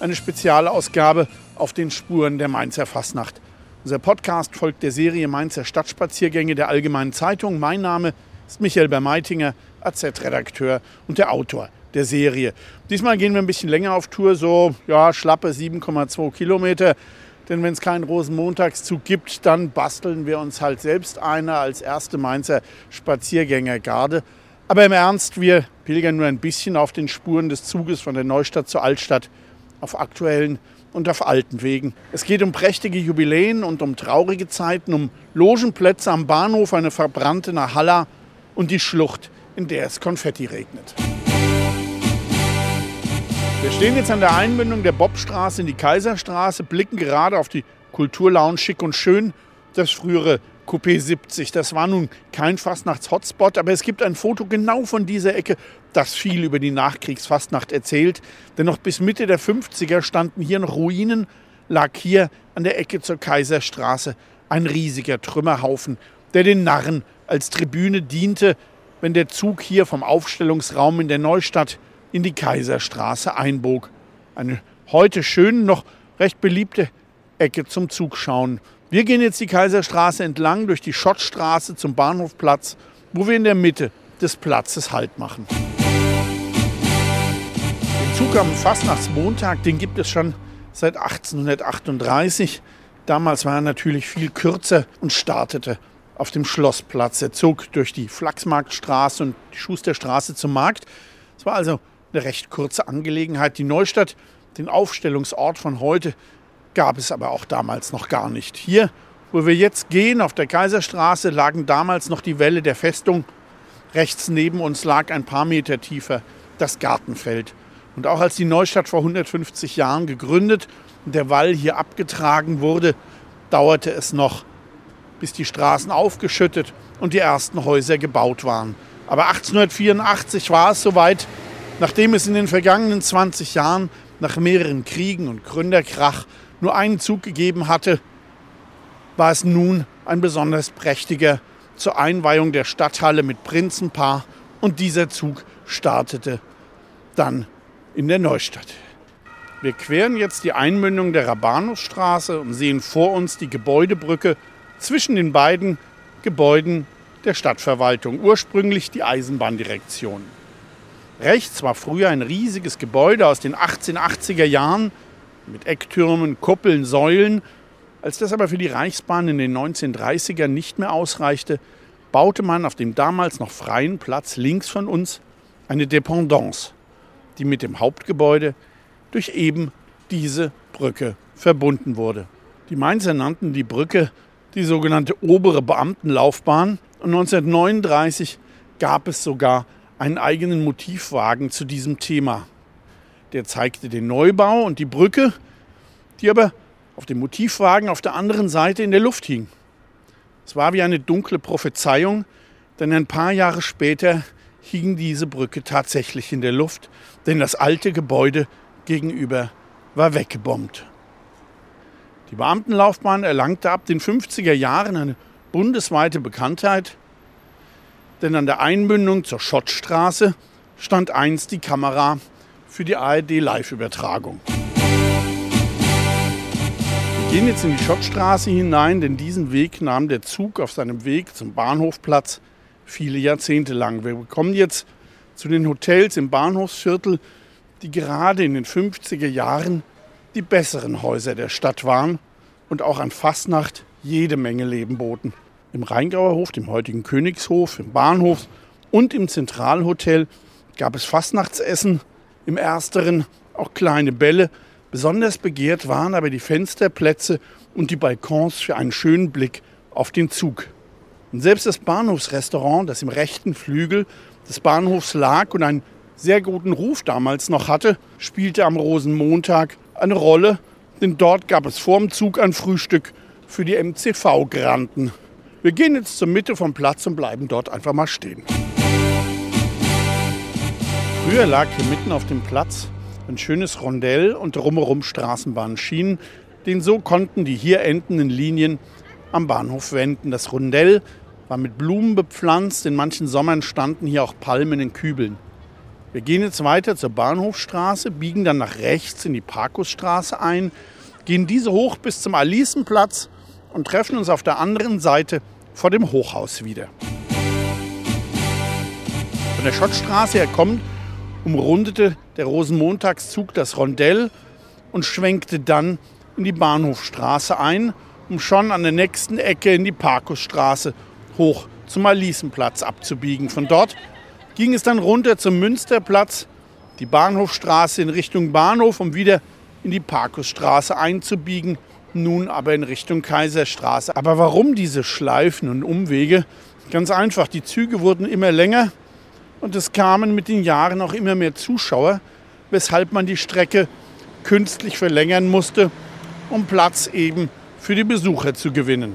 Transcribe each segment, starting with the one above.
eine Spezialausgabe auf den Spuren der Mainzer Fastnacht. Unser Podcast folgt der Serie Mainzer Stadtspaziergänge der Allgemeinen Zeitung. Mein Name ist Michael Bermeitinger, AZ-Redakteur und der Autor der Serie. Diesmal gehen wir ein bisschen länger auf Tour, so ja, schlappe 7,2 Kilometer. Denn wenn es keinen Rosenmontagszug gibt, dann basteln wir uns halt selbst eine als erste Mainzer Spaziergängergarde. Aber im Ernst, wir pilgern nur ein bisschen auf den Spuren des Zuges von der Neustadt zur Altstadt auf aktuellen und auf alten Wegen. Es geht um prächtige Jubiläen und um traurige Zeiten, um Logenplätze am Bahnhof, eine verbrannte Nahalla und die Schlucht, in der es Konfetti regnet. Wir stehen jetzt an der Einbindung der Bobstraße in die Kaiserstraße, blicken gerade auf die Kulturlounge Schick und Schön, das frühere Coupé 70. Das war nun kein Fastnachts-Hotspot, aber es gibt ein Foto genau von dieser Ecke, das viel über die Nachkriegsfastnacht erzählt. Denn noch bis Mitte der 50er standen hier noch Ruinen, lag hier an der Ecke zur Kaiserstraße ein riesiger Trümmerhaufen, der den Narren als Tribüne diente, wenn der Zug hier vom Aufstellungsraum in der Neustadt in die Kaiserstraße einbog. Eine heute schön noch recht beliebte Ecke zum Zugschauen. Wir gehen jetzt die Kaiserstraße entlang durch die Schottstraße zum Bahnhofplatz, wo wir in der Mitte des Platzes Halt machen. Den Zug am Fastnachtsmontag, den gibt es schon seit 1838. Damals war er natürlich viel kürzer und startete auf dem Schlossplatz. Er zog durch die Flachsmarktstraße und die Schusterstraße zum Markt. Es war also eine recht kurze Angelegenheit. Die Neustadt, den Aufstellungsort von heute, gab es aber auch damals noch gar nicht. Hier, wo wir jetzt gehen, auf der Kaiserstraße, lagen damals noch die Wälle der Festung. Rechts neben uns lag ein paar Meter tiefer das Gartenfeld. Und auch als die Neustadt vor 150 Jahren gegründet und der Wall hier abgetragen wurde, dauerte es noch, bis die Straßen aufgeschüttet und die ersten Häuser gebaut waren. Aber 1884 war es soweit, nachdem es in den vergangenen 20 Jahren nach mehreren Kriegen und Gründerkrach nur einen Zug gegeben hatte, war es nun ein besonders prächtiger zur Einweihung der Stadthalle mit Prinzenpaar und dieser Zug startete dann in der Neustadt. Wir queren jetzt die Einmündung der Rabanusstraße und sehen vor uns die Gebäudebrücke zwischen den beiden Gebäuden der Stadtverwaltung, ursprünglich die Eisenbahndirektion. Rechts war früher ein riesiges Gebäude aus den 1880er Jahren mit Ecktürmen, Kuppeln, Säulen. Als das aber für die Reichsbahn in den 1930ern nicht mehr ausreichte, baute man auf dem damals noch freien Platz links von uns eine Dependance, die mit dem Hauptgebäude durch eben diese Brücke verbunden wurde. Die Mainzer nannten die Brücke die sogenannte obere Beamtenlaufbahn und 1939 gab es sogar einen eigenen Motivwagen zu diesem Thema. Der zeigte den Neubau und die Brücke, die aber auf dem Motivwagen auf der anderen Seite in der Luft hing. Es war wie eine dunkle Prophezeiung, denn ein paar Jahre später hing diese Brücke tatsächlich in der Luft, denn das alte Gebäude gegenüber war weggebombt. Die Beamtenlaufbahn erlangte ab den 50er Jahren eine bundesweite Bekanntheit, denn an der Einmündung zur Schottstraße stand einst die Kamera für die ARD-Live-Übertragung. Wir gehen jetzt in die Schottstraße hinein, denn diesen Weg nahm der Zug auf seinem Weg zum Bahnhofplatz viele Jahrzehnte lang. Wir kommen jetzt zu den Hotels im Bahnhofsviertel, die gerade in den 50er Jahren die besseren Häuser der Stadt waren und auch an Fastnacht jede Menge Leben boten. Im Rheingauer Hof, dem heutigen Königshof, im Bahnhof und im Zentralhotel gab es Fastnachtsessen, im ersteren auch kleine Bälle. Besonders begehrt waren aber die Fensterplätze und die Balkons für einen schönen Blick auf den Zug. Und selbst das Bahnhofsrestaurant, das im rechten Flügel des Bahnhofs lag und einen sehr guten Ruf damals noch hatte, spielte am Rosenmontag eine Rolle, denn dort gab es vorm Zug ein Frühstück für die MCV-Granten. Wir gehen jetzt zur Mitte vom Platz und bleiben dort einfach mal stehen. Früher lag hier mitten auf dem Platz ein schönes Rondell und drumherum Straßenbahnschienen. Den so konnten die hier endenden Linien am Bahnhof wenden. Das Rondell war mit Blumen bepflanzt. In manchen Sommern standen hier auch Palmen in Kübeln. Wir gehen jetzt weiter zur Bahnhofstraße, biegen dann nach rechts in die Parkusstraße ein, gehen diese hoch bis zum Alicenplatz und treffen uns auf der anderen Seite vor dem Hochhaus wieder. Von der Schottstraße her kommt umrundete der Rosenmontagszug das Rondell und schwenkte dann in die Bahnhofstraße ein, um schon an der nächsten Ecke in die Parkusstraße hoch zum Alicenplatz abzubiegen. Von dort ging es dann runter zum Münsterplatz, die Bahnhofstraße in Richtung Bahnhof, um wieder in die Parkusstraße einzubiegen, nun aber in Richtung Kaiserstraße. Aber warum diese Schleifen und Umwege? Ganz einfach, die Züge wurden immer länger, und es kamen mit den Jahren auch immer mehr Zuschauer, weshalb man die Strecke künstlich verlängern musste, um Platz eben für die Besucher zu gewinnen.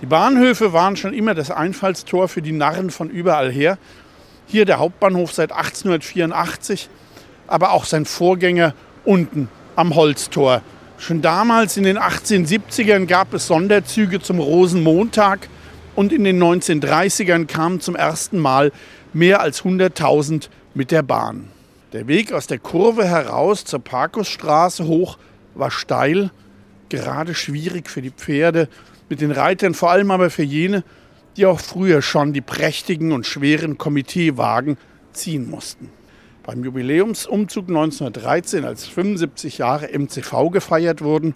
Die Bahnhöfe waren schon immer das Einfallstor für die Narren von überall her. Hier der Hauptbahnhof seit 1884, aber auch sein Vorgänger unten am Holztor. Schon damals in den 1870ern gab es Sonderzüge zum Rosenmontag und in den 1930ern kamen zum ersten Mal mehr als 100.000 mit der Bahn. Der Weg aus der Kurve heraus zur Parkusstraße hoch war steil, gerade schwierig für die Pferde, mit den Reitern, vor allem aber für jene, die auch früher schon die prächtigen und schweren Komiteewagen ziehen mussten. Beim Jubiläumsumzug 1913, als 75 Jahre MCV gefeiert wurden,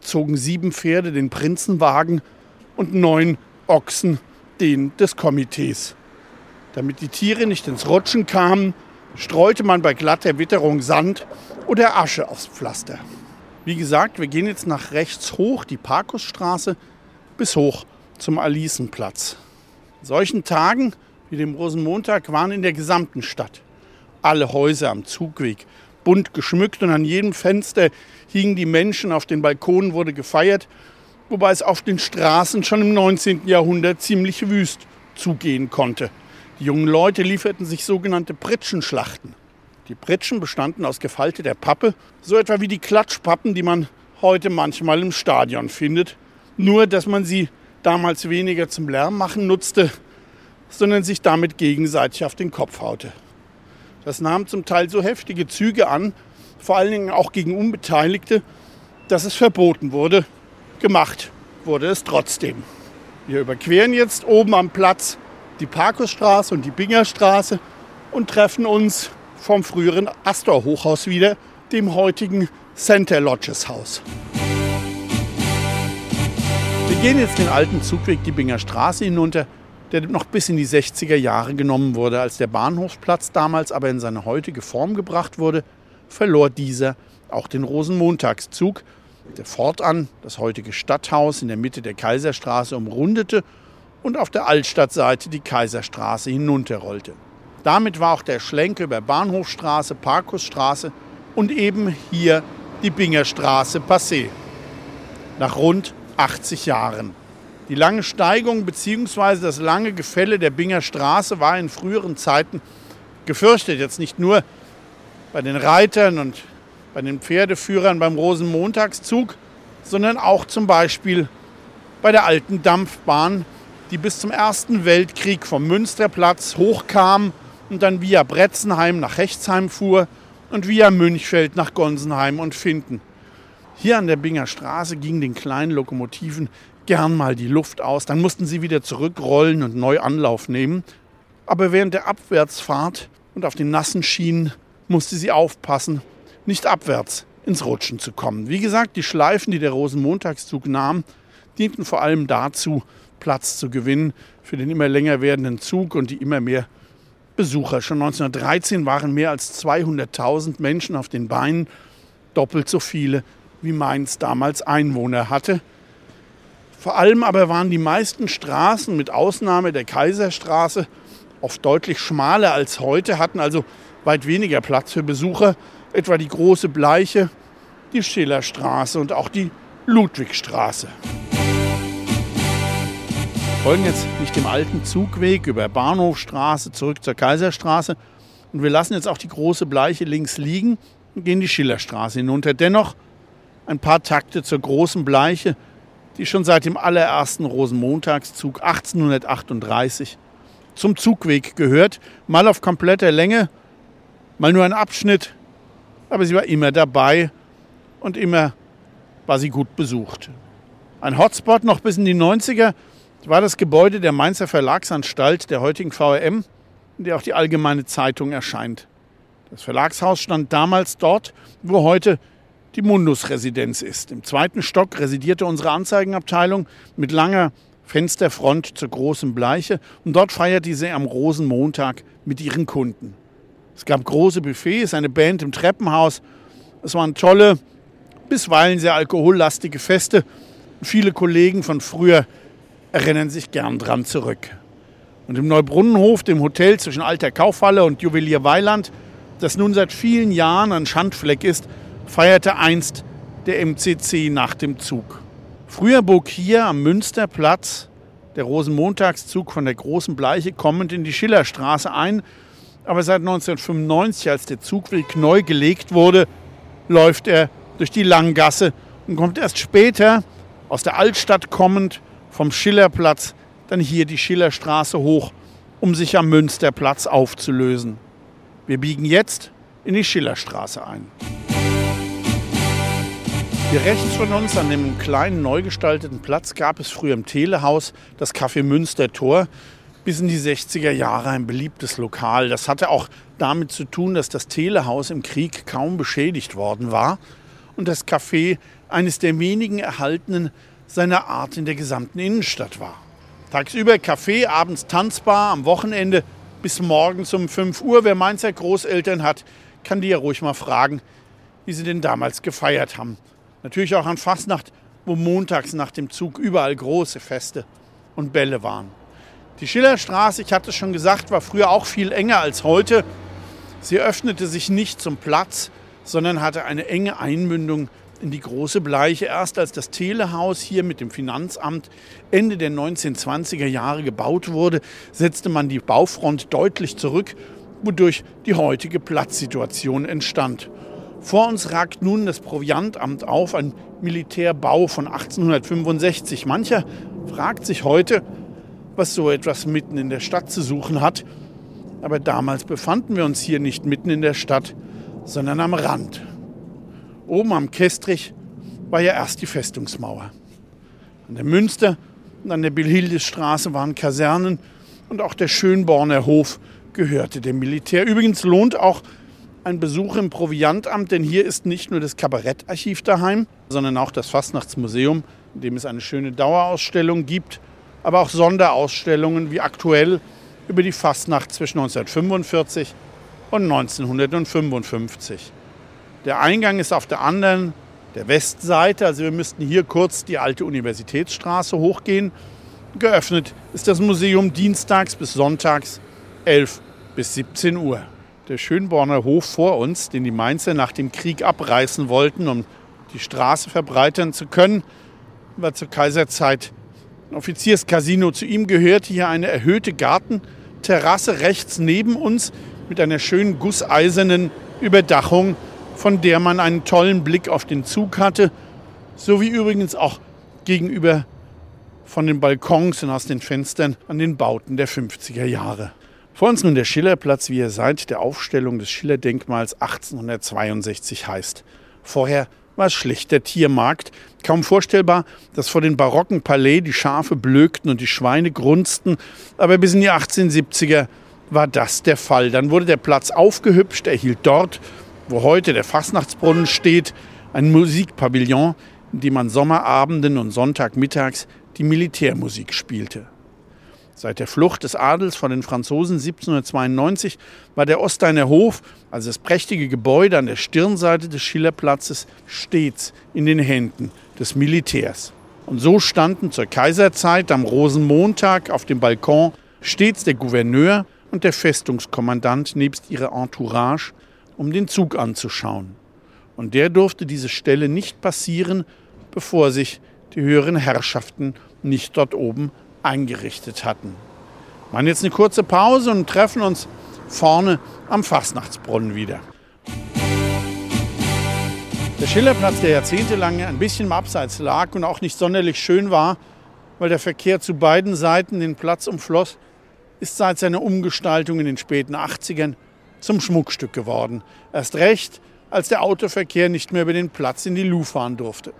zogen sieben Pferde den Prinzenwagen und neun Ochsen den des Komitees. Damit die Tiere nicht ins Rutschen kamen, streute man bei glatter Witterung Sand oder Asche aufs Pflaster. Wie gesagt, wir gehen jetzt nach rechts hoch, die Parkusstraße, bis hoch zum Alicenplatz. In solchen Tagen wie dem Rosenmontag waren in der gesamten Stadt alle Häuser am Zugweg bunt geschmückt und an jedem Fenster hingen die Menschen, auf den Balkonen wurde gefeiert wobei es auf den Straßen schon im 19. Jahrhundert ziemlich wüst zugehen konnte. Die jungen Leute lieferten sich sogenannte Pritschenschlachten. Die Pritschen bestanden aus gefalteter Pappe, so etwa wie die Klatschpappen, die man heute manchmal im Stadion findet. Nur, dass man sie damals weniger zum Lärm machen nutzte, sondern sich damit gegenseitig auf den Kopf haute. Das nahm zum Teil so heftige Züge an, vor allen Dingen auch gegen Unbeteiligte, dass es verboten wurde, Gemacht wurde es trotzdem. Wir überqueren jetzt oben am Platz die Parkusstraße und die Bingerstraße und treffen uns vom früheren Astor-Hochhaus wieder, dem heutigen Center Lodges Haus. Wir gehen jetzt den alten Zugweg die Binger Straße hinunter, der noch bis in die 60er Jahre genommen wurde. Als der Bahnhofsplatz damals aber in seine heutige Form gebracht wurde, verlor dieser auch den Rosenmontagszug fortan das heutige Stadthaus in der Mitte der Kaiserstraße umrundete und auf der Altstadtseite die Kaiserstraße hinunterrollte. Damit war auch der Schlenker über Bahnhofstraße, Parkusstraße und eben hier die Bingerstraße passé. Nach rund 80 Jahren. Die lange Steigung bzw. das lange Gefälle der Binger Straße war in früheren Zeiten gefürchtet. Jetzt nicht nur bei den Reitern und bei den Pferdeführern beim Rosenmontagszug, sondern auch zum Beispiel bei der alten Dampfbahn, die bis zum Ersten Weltkrieg vom Münsterplatz hochkam und dann via Bretzenheim nach Rechtsheim fuhr und via Münchfeld nach Gonsenheim und Finden. Hier an der Binger Straße ging den kleinen Lokomotiven gern mal die Luft aus, dann mussten sie wieder zurückrollen und neu Anlauf nehmen. Aber während der Abwärtsfahrt und auf den nassen Schienen musste sie aufpassen, nicht abwärts ins Rutschen zu kommen. Wie gesagt, die Schleifen, die der Rosenmontagszug nahm, dienten vor allem dazu, Platz zu gewinnen für den immer länger werdenden Zug und die immer mehr Besucher. Schon 1913 waren mehr als 200.000 Menschen auf den Beinen, doppelt so viele wie Mainz damals Einwohner hatte. Vor allem aber waren die meisten Straßen, mit Ausnahme der Kaiserstraße, oft deutlich schmaler als heute, hatten also weit weniger Platz für Besucher, etwa die große Bleiche, die Schillerstraße und auch die Ludwigstraße. Wir folgen jetzt nicht dem alten Zugweg über Bahnhofstraße zurück zur Kaiserstraße und wir lassen jetzt auch die große Bleiche links liegen und gehen die Schillerstraße hinunter. Dennoch ein paar Takte zur großen Bleiche, die schon seit dem allerersten Rosenmontagszug 1838 zum Zugweg gehört. Mal auf kompletter Länge, mal nur ein Abschnitt, aber sie war immer dabei und immer war sie gut besucht. Ein Hotspot noch bis in die 90er war das Gebäude der Mainzer Verlagsanstalt, der heutigen VRM, in der auch die Allgemeine Zeitung erscheint. Das Verlagshaus stand damals dort, wo heute die Mundus-Residenz ist. Im zweiten Stock residierte unsere Anzeigenabteilung mit langer Fensterfront zur großen Bleiche und dort feierte sie am Rosenmontag mit ihren Kunden. Es gab große Buffets, eine Band im Treppenhaus. Es waren tolle, bisweilen sehr alkohollastige Feste. Viele Kollegen von früher erinnern sich gern dran zurück. Und im Neubrunnenhof, dem Hotel zwischen Alter Kaufhalle und Juwelier Weiland, das nun seit vielen Jahren ein Schandfleck ist, feierte einst der MCC nach dem Zug. Früher bog hier am Münsterplatz der Rosenmontagszug von der Großen Bleiche kommend in die Schillerstraße ein. Aber seit 1995, als der Zugweg neu gelegt wurde, läuft er durch die Langgasse und kommt erst später aus der Altstadt kommend vom Schillerplatz dann hier die Schillerstraße hoch, um sich am Münsterplatz aufzulösen. Wir biegen jetzt in die Schillerstraße ein. Hier rechts von uns an dem kleinen neu gestalteten Platz gab es früher im Telehaus das Café Münster Tor. Bis in die 60er Jahre ein beliebtes Lokal. Das hatte auch damit zu tun, dass das Telehaus im Krieg kaum beschädigt worden war und das Café eines der wenigen erhaltenen seiner Art in der gesamten Innenstadt war. Tagsüber Café, abends tanzbar, am Wochenende bis morgens um 5 Uhr. Wer Mainzer Großeltern hat, kann die ja ruhig mal fragen, wie sie denn damals gefeiert haben. Natürlich auch an Fastnacht, wo montags nach dem Zug überall große Feste und Bälle waren. Die Schillerstraße, ich hatte es schon gesagt, war früher auch viel enger als heute. Sie öffnete sich nicht zum Platz, sondern hatte eine enge Einmündung in die große Bleiche. Erst als das Telehaus hier mit dem Finanzamt Ende der 1920er Jahre gebaut wurde, setzte man die Baufront deutlich zurück, wodurch die heutige Platzsituation entstand. Vor uns ragt nun das Proviantamt auf, ein Militärbau von 1865. Mancher fragt sich heute, was so etwas mitten in der Stadt zu suchen hat. Aber damals befanden wir uns hier nicht mitten in der Stadt, sondern am Rand. Oben am Kestrich war ja erst die Festungsmauer. An der Münster und an der Bilhildesstraße waren Kasernen und auch der Schönborner Hof gehörte dem Militär. Übrigens lohnt auch ein Besuch im Proviantamt, denn hier ist nicht nur das Kabarettarchiv daheim, sondern auch das Fastnachtsmuseum, in dem es eine schöne Dauerausstellung gibt, aber auch Sonderausstellungen wie aktuell über die Fastnacht zwischen 1945 und 1955. Der Eingang ist auf der anderen, der Westseite, also wir müssten hier kurz die alte Universitätsstraße hochgehen. Geöffnet ist das Museum dienstags bis sonntags 11 bis 17 Uhr der Schönborner Hof vor uns, den die Mainzer nach dem Krieg abreißen wollten, um die Straße verbreitern zu können, war zur Kaiserzeit Offizierscasino. Zu ihm gehörte hier eine erhöhte Gartenterrasse rechts neben uns mit einer schönen gusseisernen Überdachung, von der man einen tollen Blick auf den Zug hatte, sowie übrigens auch gegenüber von den Balkons und aus den Fenstern an den Bauten der 50er Jahre. Vor uns nun der Schillerplatz, wie er seit der Aufstellung des Schillerdenkmals 1862 heißt. Vorher war schlicht der Tiermarkt. Kaum vorstellbar, dass vor den barocken Palais die Schafe blökten und die Schweine grunzten. Aber bis in die 1870er war das der Fall. Dann wurde der Platz aufgehübscht, erhielt dort, wo heute der Fastnachtsbrunnen steht, ein Musikpavillon, in dem an Sommerabenden und Sonntagmittags die Militärmusik spielte. Seit der Flucht des Adels von den Franzosen 1792 war der Osteiner Hof, also das prächtige Gebäude an der Stirnseite des Schillerplatzes, stets in den Händen des Militärs. Und so standen zur Kaiserzeit am Rosenmontag auf dem Balkon stets der Gouverneur und der Festungskommandant nebst ihrer Entourage, um den Zug anzuschauen. Und der durfte diese Stelle nicht passieren, bevor sich die höheren Herrschaften nicht dort oben eingerichtet hatten. Wir machen jetzt eine kurze Pause und treffen uns vorne am Fastnachtsbrunnen wieder. Der Schillerplatz, der jahrzehntelang ein bisschen im Abseits lag und auch nicht sonderlich schön war, weil der Verkehr zu beiden Seiten den Platz umfloss, ist seit seiner Umgestaltung in den späten 80ern zum Schmuckstück geworden. Erst recht, als der Autoverkehr nicht mehr über den Platz in die Lu fahren durfte.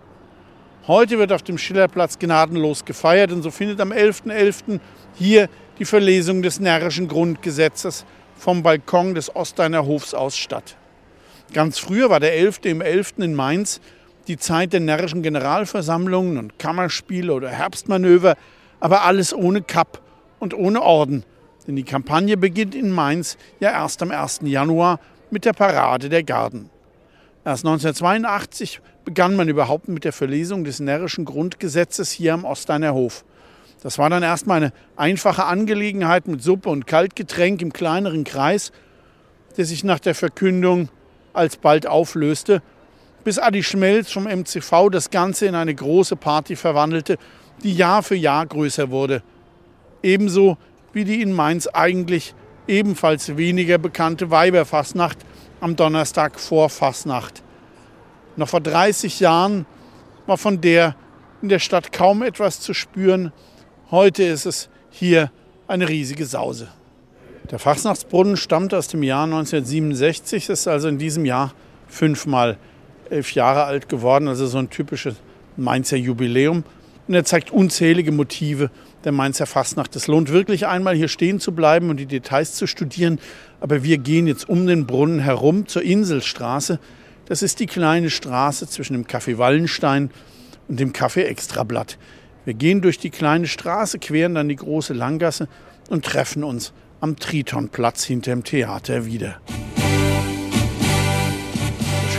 Heute wird auf dem Schillerplatz gnadenlos gefeiert und so findet am 11.11. .11. hier die Verlesung des närrischen Grundgesetzes vom Balkon des Osteiner Hofs aus statt. Ganz früher war der 11. im 11. in Mainz die Zeit der närrischen Generalversammlungen und Kammerspiele oder Herbstmanöver, aber alles ohne Kapp und ohne Orden. Denn die Kampagne beginnt in Mainz ja erst am 1. Januar mit der Parade der Garden. Erst 1982 begann man überhaupt mit der Verlesung des närrischen Grundgesetzes hier am Osteiner Hof. Das war dann erstmal eine einfache Angelegenheit mit Suppe und Kaltgetränk im kleineren Kreis, der sich nach der Verkündung alsbald auflöste, bis Adi Schmelz vom MCV das Ganze in eine große Party verwandelte, die Jahr für Jahr größer wurde. Ebenso wie die in Mainz eigentlich ebenfalls weniger bekannte Weiberfastnacht am Donnerstag vor Fastnacht. Noch vor 30 Jahren war von der in der Stadt kaum etwas zu spüren. Heute ist es hier eine riesige Sause. Der Fastnachtsbrunnen stammt aus dem Jahr 1967, ist also in diesem Jahr fünfmal elf Jahre alt geworden, also so ein typisches Mainzer Jubiläum. Und er zeigt unzählige Motive der Mainzer Fastnacht. Es lohnt wirklich einmal hier stehen zu bleiben und die Details zu studieren. Aber wir gehen jetzt um den Brunnen herum zur Inselstraße. Das ist die kleine Straße zwischen dem Café Wallenstein und dem Café Extrablatt. Wir gehen durch die kleine Straße, queren dann die große Langgasse und treffen uns am Tritonplatz hinter dem Theater wieder.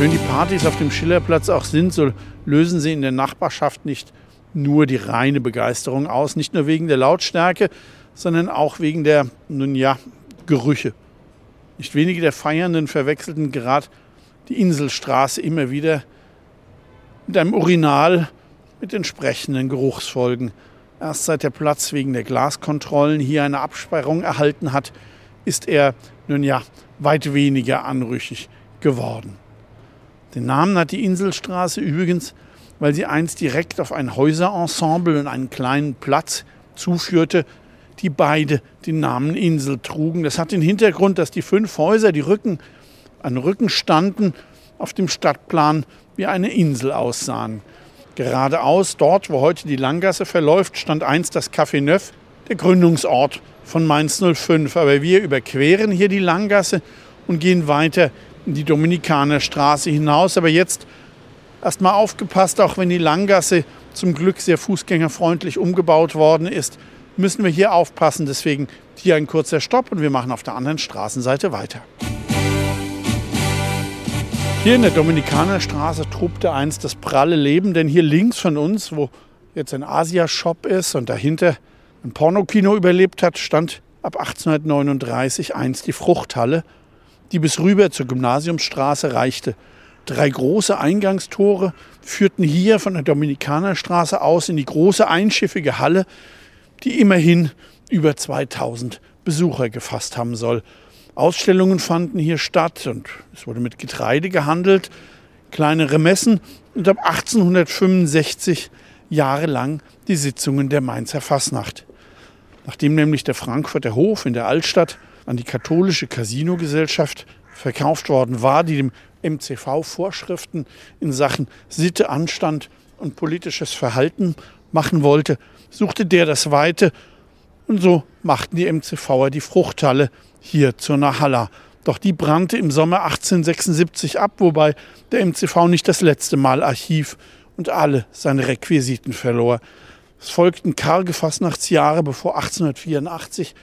schön die Partys auf dem Schillerplatz auch sind, so lösen sie in der Nachbarschaft nicht nur die reine Begeisterung aus, nicht nur wegen der Lautstärke, sondern auch wegen der, nun ja, Gerüche. Nicht wenige der Feiernden verwechselten gerade die Inselstraße immer wieder mit einem Urinal mit entsprechenden Geruchsfolgen. Erst seit der Platz wegen der Glaskontrollen hier eine Absperrung erhalten hat, ist er nun ja weit weniger anrüchig geworden. Den Namen hat die Inselstraße übrigens, weil sie einst direkt auf ein Häuserensemble und einen kleinen Platz zuführte, die beide den Namen Insel trugen. Das hat den Hintergrund, dass die fünf Häuser, die Rücken an Rücken standen, auf dem Stadtplan wie eine Insel aussahen. Geradeaus, dort, wo heute die Langgasse verläuft, stand einst das Café Neuf, der Gründungsort von Mainz 05. Aber wir überqueren hier die Langgasse und gehen weiter in die Dominikanerstraße hinaus. Aber jetzt erst mal aufgepasst, auch wenn die Langgasse zum Glück sehr fußgängerfreundlich umgebaut worden ist, müssen wir hier aufpassen. Deswegen hier ein kurzer Stopp und wir machen auf der anderen Straßenseite weiter. Hier in der Dominikanerstraße trubte einst das pralle Leben, denn hier links von uns, wo jetzt ein Asia-Shop ist und dahinter ein Pornokino überlebt hat, stand ab 1839 einst die Fruchthalle, die bis rüber zur Gymnasiumsstraße reichte. Drei große Eingangstore führten hier von der Dominikanerstraße aus in die große einschiffige Halle, die immerhin über 2000 Besucher gefasst haben soll. Ausstellungen fanden hier statt und es wurde mit Getreide gehandelt, kleine Remessen und ab 1865 jahrelang die Sitzungen der Mainzer Fasnacht. Nachdem nämlich der Frankfurter Hof in der Altstadt an die katholische Casinogesellschaft verkauft worden war, die dem MCV Vorschriften in Sachen Sitte, Anstand und politisches Verhalten machen wollte, suchte der das Weite und so machten die MCVer die Fruchthalle hier zur Nahalla. Doch die brannte im Sommer 1876 ab, wobei der MCV nicht das letzte Mal Archiv und alle seine Requisiten verlor. Es folgten karge Fastnachtsjahre, bevor 1884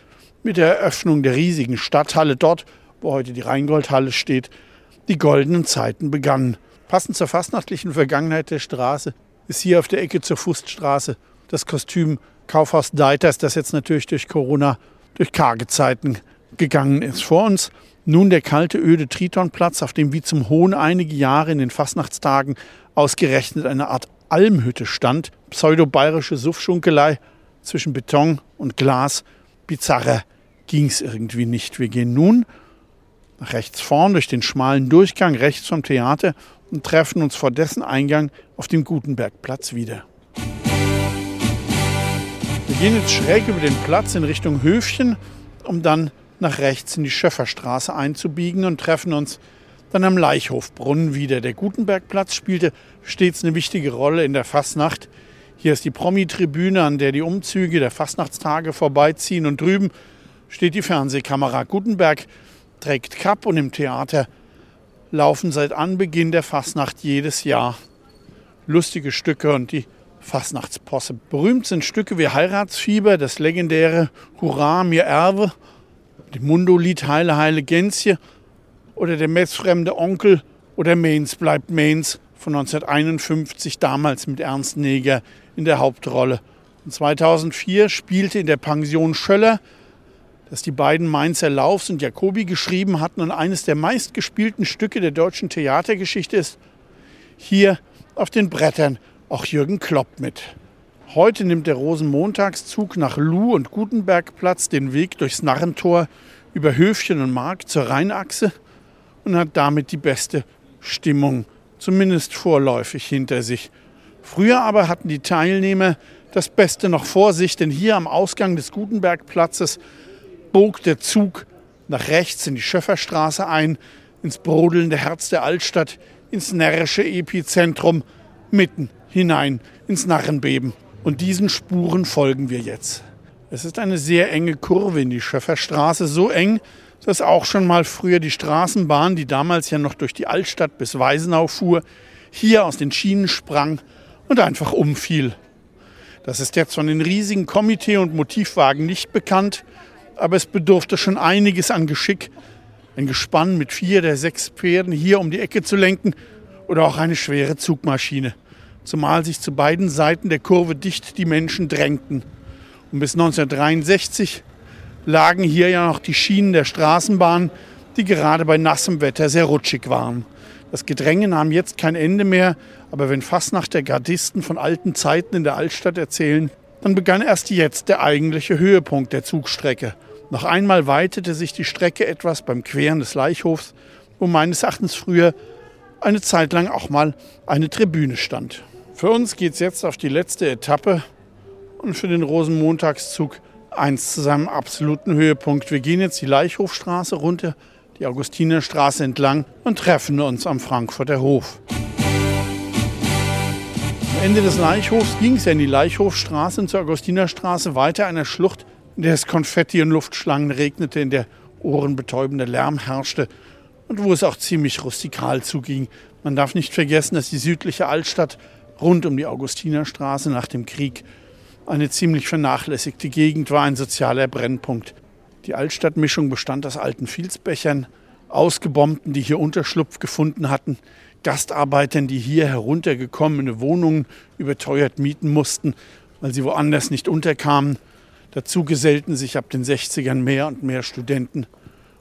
mit der Eröffnung der riesigen Stadthalle dort, wo heute die Rheingoldhalle steht, die goldenen Zeiten begannen. Passend zur fastnachtlichen Vergangenheit der Straße ist hier auf der Ecke zur Fuststraße das Kostüm Kaufhaus Deiters, das jetzt natürlich durch Corona durch karge Zeiten gegangen ist. Vor uns nun der kalte, öde Tritonplatz, auf dem wie zum Hohn einige Jahre in den Fastnachtstagen ausgerechnet eine Art Almhütte stand. Pseudo-bayerische Suffschunkelei zwischen Beton und Glas. Bizarrer ging es irgendwie nicht. Wir gehen nun nach rechts vorn durch den schmalen Durchgang rechts vom Theater und treffen uns vor dessen Eingang auf dem Gutenbergplatz wieder. Wir gehen jetzt schräg über den Platz in Richtung Höfchen, um dann nach rechts in die Schöfferstraße einzubiegen und treffen uns dann am Leichhofbrunnen wieder. Der Gutenbergplatz spielte stets eine wichtige Rolle in der Fastnacht. Hier ist die Promi-Tribüne, an der die Umzüge der Fastnachtstage vorbeiziehen und drüben steht die Fernsehkamera. Gutenberg trägt Kapp und im Theater laufen seit Anbeginn der Fastnacht jedes Jahr lustige Stücke und die Fastnachtsposse. Berühmt sind Stücke wie Heiratsfieber, das legendäre Hurra, mir Erbe, die Mundo-Lied Heile, Heile Gänzje oder der messfremde Onkel oder Mainz bleibt Mainz von 1951, damals mit Ernst Neger in der Hauptrolle. Und 2004 spielte in der Pension Schöller, das die beiden Mainzer Laufs und Jacobi geschrieben hatten und eines der meistgespielten Stücke der deutschen Theatergeschichte ist, hier auf den Brettern auch Jürgen Klopp mit. Heute nimmt der Rosenmontagszug nach Luh und Gutenbergplatz den Weg durchs Narrentor über Höfchen und Mark zur Rheinachse und hat damit die beste Stimmung, zumindest vorläufig, hinter sich. Früher aber hatten die Teilnehmer das Beste noch vor sich, denn hier am Ausgang des Gutenbergplatzes bog der Zug nach rechts in die Schöfferstraße ein, ins brodelnde Herz der Altstadt, ins närrische Epizentrum, mitten hinein ins Narrenbeben. Und diesen Spuren folgen wir jetzt. Es ist eine sehr enge Kurve in die Schöfferstraße, so eng, dass auch schon mal früher die Straßenbahn, die damals ja noch durch die Altstadt bis Weisenau fuhr, hier aus den Schienen sprang und einfach umfiel. Das ist jetzt von den riesigen Komitee- und Motivwagen nicht bekannt, aber es bedurfte schon einiges an Geschick, ein Gespann mit vier der sechs Pferden hier um die Ecke zu lenken oder auch eine schwere Zugmaschine, zumal sich zu beiden Seiten der Kurve dicht die Menschen drängten. Und bis 1963 lagen hier ja noch die Schienen der Straßenbahn, die gerade bei nassem Wetter sehr rutschig waren. Das Gedränge nahm jetzt kein Ende mehr, aber wenn Fastnacht der Gardisten von alten Zeiten in der Altstadt erzählen, dann begann erst jetzt der eigentliche Höhepunkt der Zugstrecke. Noch einmal weitete sich die Strecke etwas beim Queren des Leichhofs, wo meines Erachtens früher eine Zeit lang auch mal eine Tribüne stand. Für uns geht es jetzt auf die letzte Etappe und für den Rosenmontagszug eins zu seinem absoluten Höhepunkt. Wir gehen jetzt die Leichhofstraße runter, die Augustinerstraße entlang und treffen uns am Frankfurter Hof. Am Ende des Leichhofs ging es ja in die Leichhofstraße und zur Augustinerstraße weiter einer Schlucht, es Konfetti und Luftschlangen regnete, in der ohrenbetäubender Lärm herrschte und wo es auch ziemlich rustikal zuging. Man darf nicht vergessen, dass die südliche Altstadt rund um die Augustinerstraße nach dem Krieg eine ziemlich vernachlässigte Gegend war, ein sozialer Brennpunkt. Die Altstadtmischung bestand aus alten Filzbechern, Ausgebombten, die hier Unterschlupf gefunden hatten, Gastarbeitern, die hier heruntergekommene Wohnungen überteuert mieten mussten, weil sie woanders nicht unterkamen. Dazu gesellten sich ab den 60ern mehr und mehr Studenten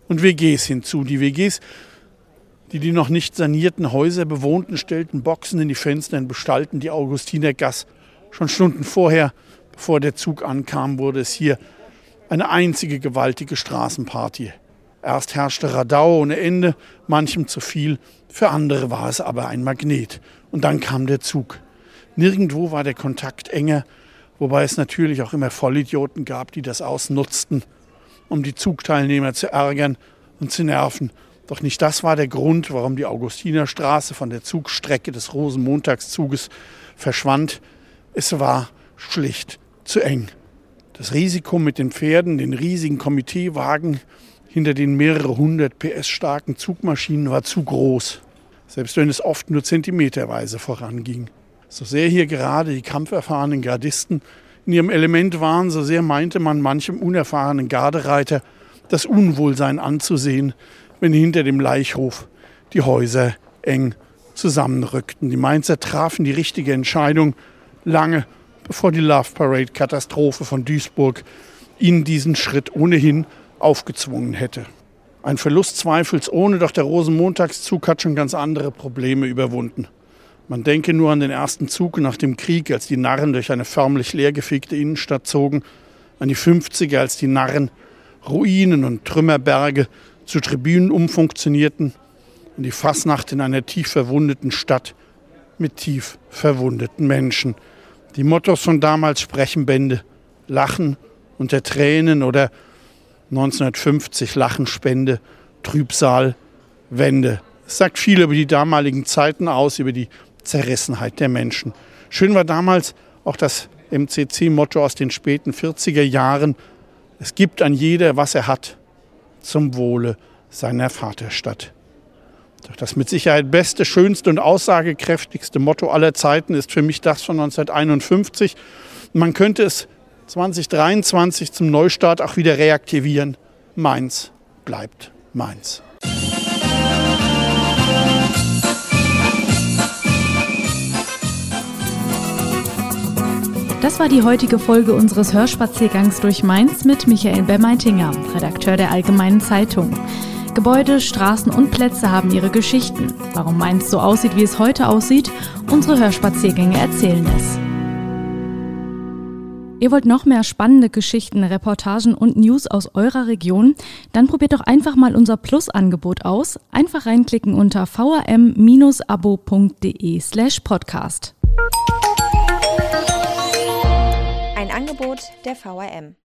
und WGs hinzu. Die WGs, die die noch nicht sanierten Häuser bewohnten, stellten Boxen in die Fenster und bestallten die Augustinergasse. Schon Stunden vorher, bevor der Zug ankam, wurde es hier eine einzige gewaltige Straßenparty. Erst herrschte Radau ohne Ende, manchem zu viel, für andere war es aber ein Magnet. Und dann kam der Zug. Nirgendwo war der Kontakt enger, wobei es natürlich auch immer Vollidioten gab, die das ausnutzten um die Zugteilnehmer zu ärgern und zu nerven. Doch nicht das war der Grund, warum die Augustinerstraße von der Zugstrecke des Rosenmontagszuges verschwand. Es war schlicht zu eng. Das Risiko mit den Pferden, den riesigen Komiteewagen hinter den mehrere hundert PS starken Zugmaschinen war zu groß, selbst wenn es oft nur zentimeterweise voranging. So sehr hier gerade die kampferfahrenen Gardisten in ihrem Element waren, so sehr meinte man manchem unerfahrenen Gardereiter das Unwohlsein anzusehen, wenn hinter dem Leichhof die Häuser eng zusammenrückten. Die Mainzer trafen die richtige Entscheidung lange bevor die Love Parade Katastrophe von Duisburg ihnen diesen Schritt ohnehin aufgezwungen hätte. Ein Verlust zweifelsohne, doch der Rosenmontagszug hat schon ganz andere Probleme überwunden. Man denke nur an den ersten Zug nach dem Krieg, als die Narren durch eine förmlich leergefegte Innenstadt zogen, an die 50er, als die Narren Ruinen und Trümmerberge zu Tribünen umfunktionierten, an die Fasnacht in einer tief verwundeten Stadt mit tief verwundeten Menschen. Die Mottos von damals sprechen Bände, Lachen unter Tränen oder 1950 Lachenspende, Trübsal, Wende. Es sagt viel über die damaligen Zeiten aus, über die Zerrissenheit der Menschen. Schön war damals auch das MCC-Motto aus den späten 40er Jahren. Es gibt an jeder, was er hat, zum Wohle seiner Vaterstadt. Doch das mit Sicherheit beste, schönste und aussagekräftigste Motto aller Zeiten ist für mich das von 1951. Man könnte es 2023 zum Neustart auch wieder reaktivieren. Mainz bleibt Mainz. Das war die heutige Folge unseres Hörspaziergangs durch Mainz mit Michael Bermeitinger, Redakteur der Allgemeinen Zeitung. Gebäude, Straßen und Plätze haben ihre Geschichten. Warum Mainz so aussieht, wie es heute aussieht, unsere Hörspaziergänge erzählen es. Ihr wollt noch mehr spannende Geschichten, Reportagen und News aus eurer Region? Dann probiert doch einfach mal unser Plus-Angebot aus. Einfach reinklicken unter vrm-abo.de slash podcast. Angebot der VRM.